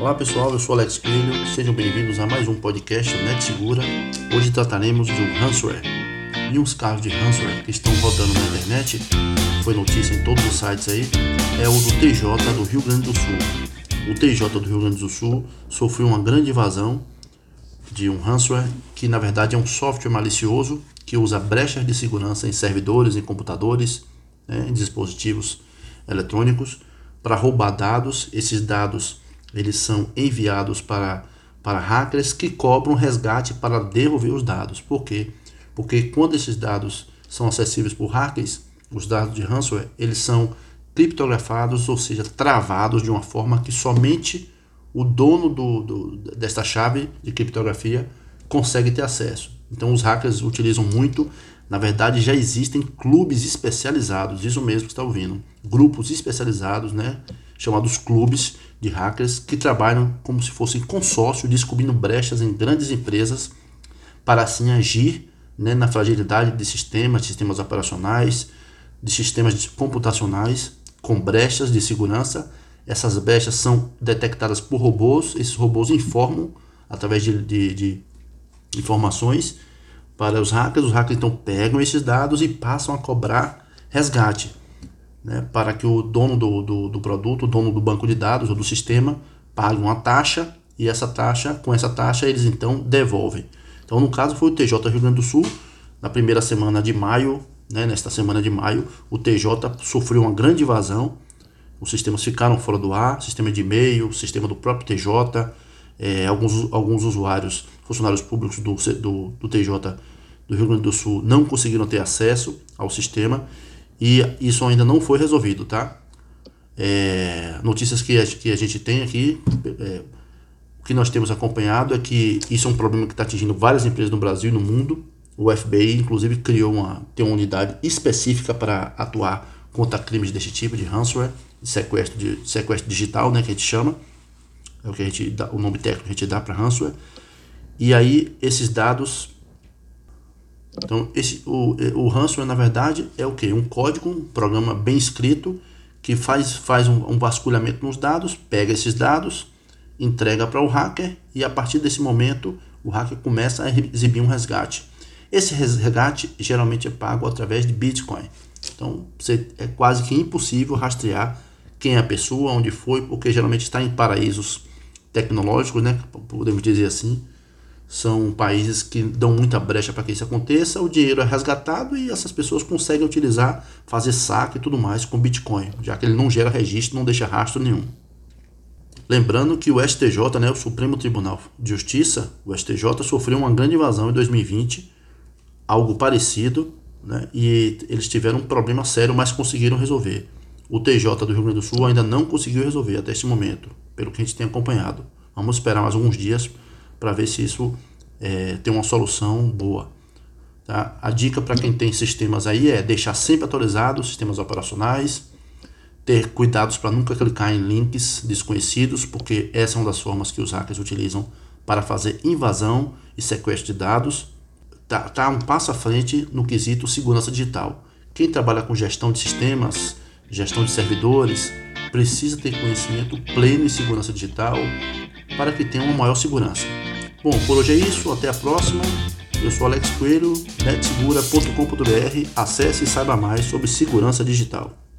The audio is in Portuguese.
Olá pessoal, eu sou Alex Coelho, sejam bem-vindos a mais um podcast Net Segura. Hoje trataremos de um ransomware e uns casos de ransomware que estão rodando na internet, foi notícia em todos os sites aí, é o do TJ do Rio Grande do Sul. O TJ do Rio Grande do Sul sofreu uma grande invasão de um ransomware que na verdade é um software malicioso que usa brechas de segurança em servidores, em computadores, né, em dispositivos eletrônicos para roubar dados. Esses dados eles são enviados para, para hackers que cobram resgate para devolver os dados. Por quê? Porque quando esses dados são acessíveis por hackers, os dados de ransomware, eles são criptografados, ou seja, travados de uma forma que somente o dono do, do, desta chave de criptografia consegue ter acesso. Então os hackers utilizam muito na verdade, já existem clubes especializados, isso mesmo que está ouvindo, grupos especializados, né, chamados clubes de hackers que trabalham como se fossem consórcio, descobrindo brechas em grandes empresas para assim agir né, na fragilidade de sistemas, sistemas operacionais, de sistemas computacionais com brechas de segurança. Essas brechas são detectadas por robôs, esses robôs informam através de, de, de informações para os hackers. Os hackers então pegam esses dados e passam a cobrar resgate, né, para que o dono do, do, do, produto, o dono do banco de dados ou do sistema, pague uma taxa e essa taxa, com essa taxa, eles então devolvem. Então, no caso, foi o TJ Rio Grande do Sul, na primeira semana de maio, né, nesta semana de maio, o TJ sofreu uma grande invasão. Os sistemas ficaram fora do ar, sistema de e-mail, sistema do próprio TJ, é, alguns, alguns usuários, funcionários públicos do, do, do TJ do Rio Grande do Sul não conseguiram ter acesso ao sistema e isso ainda não foi resolvido, tá? É, notícias que a, que a gente tem aqui, é, o que nós temos acompanhado é que isso é um problema que está atingindo várias empresas no Brasil e no mundo. O FBI, inclusive, criou uma, tem uma unidade específica para atuar contra crimes desse tipo, de ransomware, de sequestro, de sequestro digital, né, que a gente chama é o que a gente dá, o nome técnico que a gente dá para ransomware. E aí esses dados então esse o, o ransomware na verdade é o que um código, um programa bem escrito que faz faz um, um vasculhamento nos dados, pega esses dados, entrega para o hacker e a partir desse momento o hacker começa a exibir um resgate. Esse resgate geralmente é pago através de Bitcoin. Então você, é quase que impossível rastrear quem é a pessoa, onde foi, porque geralmente está em paraísos tecnológicos, né, podemos dizer assim, são países que dão muita brecha para que isso aconteça, o dinheiro é resgatado e essas pessoas conseguem utilizar, fazer saque e tudo mais com Bitcoin, já que ele não gera registro, não deixa rastro nenhum. Lembrando que o STJ, né, o Supremo Tribunal de Justiça, o STJ sofreu uma grande invasão em 2020, algo parecido, né, e eles tiveram um problema sério, mas conseguiram resolver. O TJ do Rio Grande do Sul ainda não conseguiu resolver até este momento pelo que a gente tem acompanhado. Vamos esperar mais alguns dias para ver se isso é, tem uma solução boa. Tá? A dica para quem tem sistemas aí é deixar sempre atualizado os sistemas operacionais, ter cuidados para nunca clicar em links desconhecidos, porque essa é uma das formas que os hackers utilizam para fazer invasão e sequestro de dados. Tá, tá um passo à frente no quesito segurança digital. Quem trabalha com gestão de sistemas, gestão de servidores, precisa ter conhecimento pleno em segurança digital para que tenha uma maior segurança. Bom, por hoje é isso, até a próxima. Eu sou Alex Coelho, netsegura.com.br. Acesse e saiba mais sobre segurança digital.